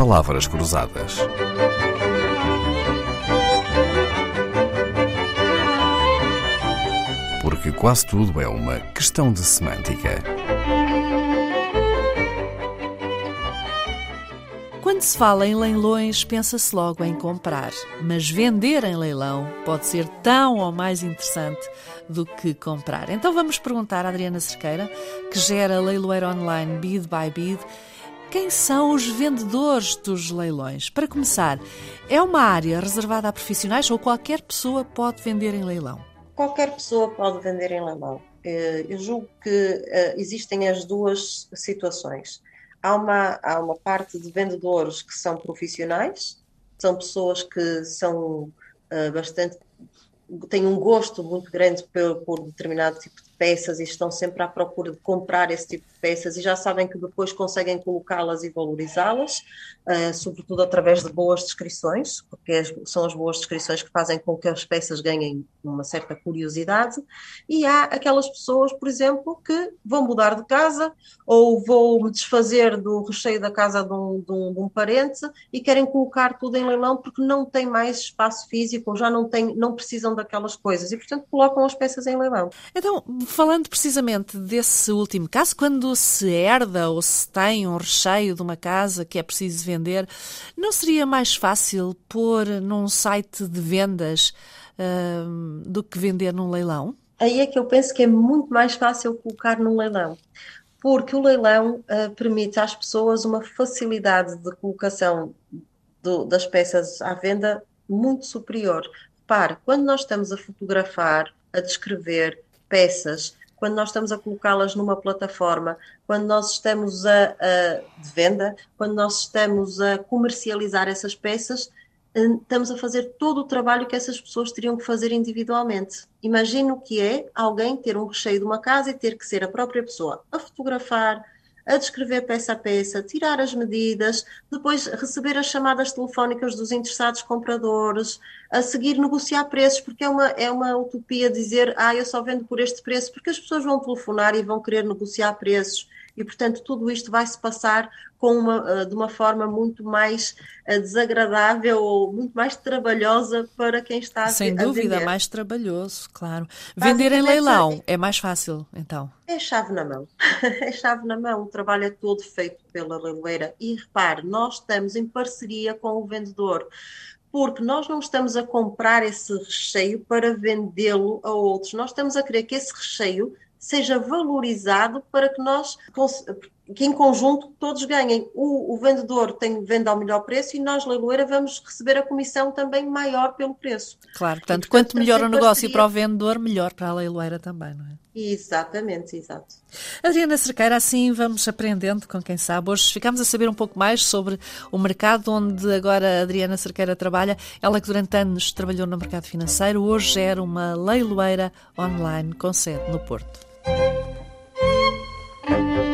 Palavras Cruzadas. Porque quase tudo é uma questão de semântica. Quando se fala em leilões, pensa-se logo em comprar, mas vender em leilão pode ser tão ou mais interessante do que comprar. Então vamos perguntar à Adriana Cerqueira, que gera leiloeiro online Bid by Bid, quem são os vendedores dos leilões? Para começar, é uma área reservada a profissionais ou qualquer pessoa pode vender em leilão? Qualquer pessoa pode vender em leilão. Eh, eu julgo que eh, existem as duas situações há uma, há uma parte de vendedores que são profissionais, são pessoas que são uh, bastante têm um gosto muito grande por, por, determinado tipo de peças e estão sempre à procura de comprar esse tipo de peças e já sabem que depois conseguem colocá-las e valorizá-las, uh, sobretudo através de boas descrições, porque as, são as boas descrições que fazem com que as peças ganhem uma certa curiosidade. E há aquelas pessoas, por exemplo, que vão mudar de casa ou vão desfazer do recheio da casa de um, de, um, de um, parente e querem colocar tudo em leilão porque não têm mais espaço físico ou já não, têm, não precisam daquelas coisas e, portanto, colocam as peças em leilão. Então, falando precisamente desse último caso, quando se herda ou se tem um recheio de uma casa que é preciso vender, não seria mais fácil pôr num site de vendas uh, do que vender num leilão? Aí é que eu penso que é muito mais fácil colocar num leilão porque o leilão uh, permite às pessoas uma facilidade de colocação do, das peças à venda muito superior. Repare, quando nós estamos a fotografar, a descrever, peças, quando nós estamos a colocá-las numa plataforma, quando nós estamos a, a, de venda, quando nós estamos a comercializar essas peças, eh, estamos a fazer todo o trabalho que essas pessoas teriam que fazer individualmente. Imagina o que é alguém ter um recheio de uma casa e ter que ser a própria pessoa a fotografar, a descrever peça a peça, tirar as medidas, depois receber as chamadas telefónicas dos interessados compradores, a seguir negociar preços, porque é uma, é uma utopia dizer, ah, eu só vendo por este preço, porque as pessoas vão telefonar e vão querer negociar preços e, portanto, tudo isto vai se passar com uma, eh, de uma forma muito mais eh, desagradável ou muito mais trabalhosa para quem está Sem a Sem dúvida, vender. mais trabalhoso, claro. Vender em leilão é mais fácil, então? É chave na mão. é chave na mão. O trabalho é todo feito pela leiloeira. E repare, nós estamos em parceria com o vendedor porque nós não estamos a comprar esse recheio para vendê-lo a outros, nós estamos a querer que esse recheio seja valorizado para que nós, que em conjunto todos ganhem. O, o, vendedor tem venda ao melhor preço e nós, leiloeira, vamos receber a comissão também maior pelo preço. Claro, portanto, e, portanto quanto melhor o negócio parceria... para o vendedor, melhor para a leiloeira também, não é? Exatamente, exato. Adriana Cerqueira, assim vamos aprendendo com quem sabe. Hoje ficamos a saber um pouco mais sobre o mercado onde agora a Adriana Cerqueira trabalha. Ela que durante anos trabalhou no mercado financeiro, hoje gera uma leiloeira online com sede no Porto.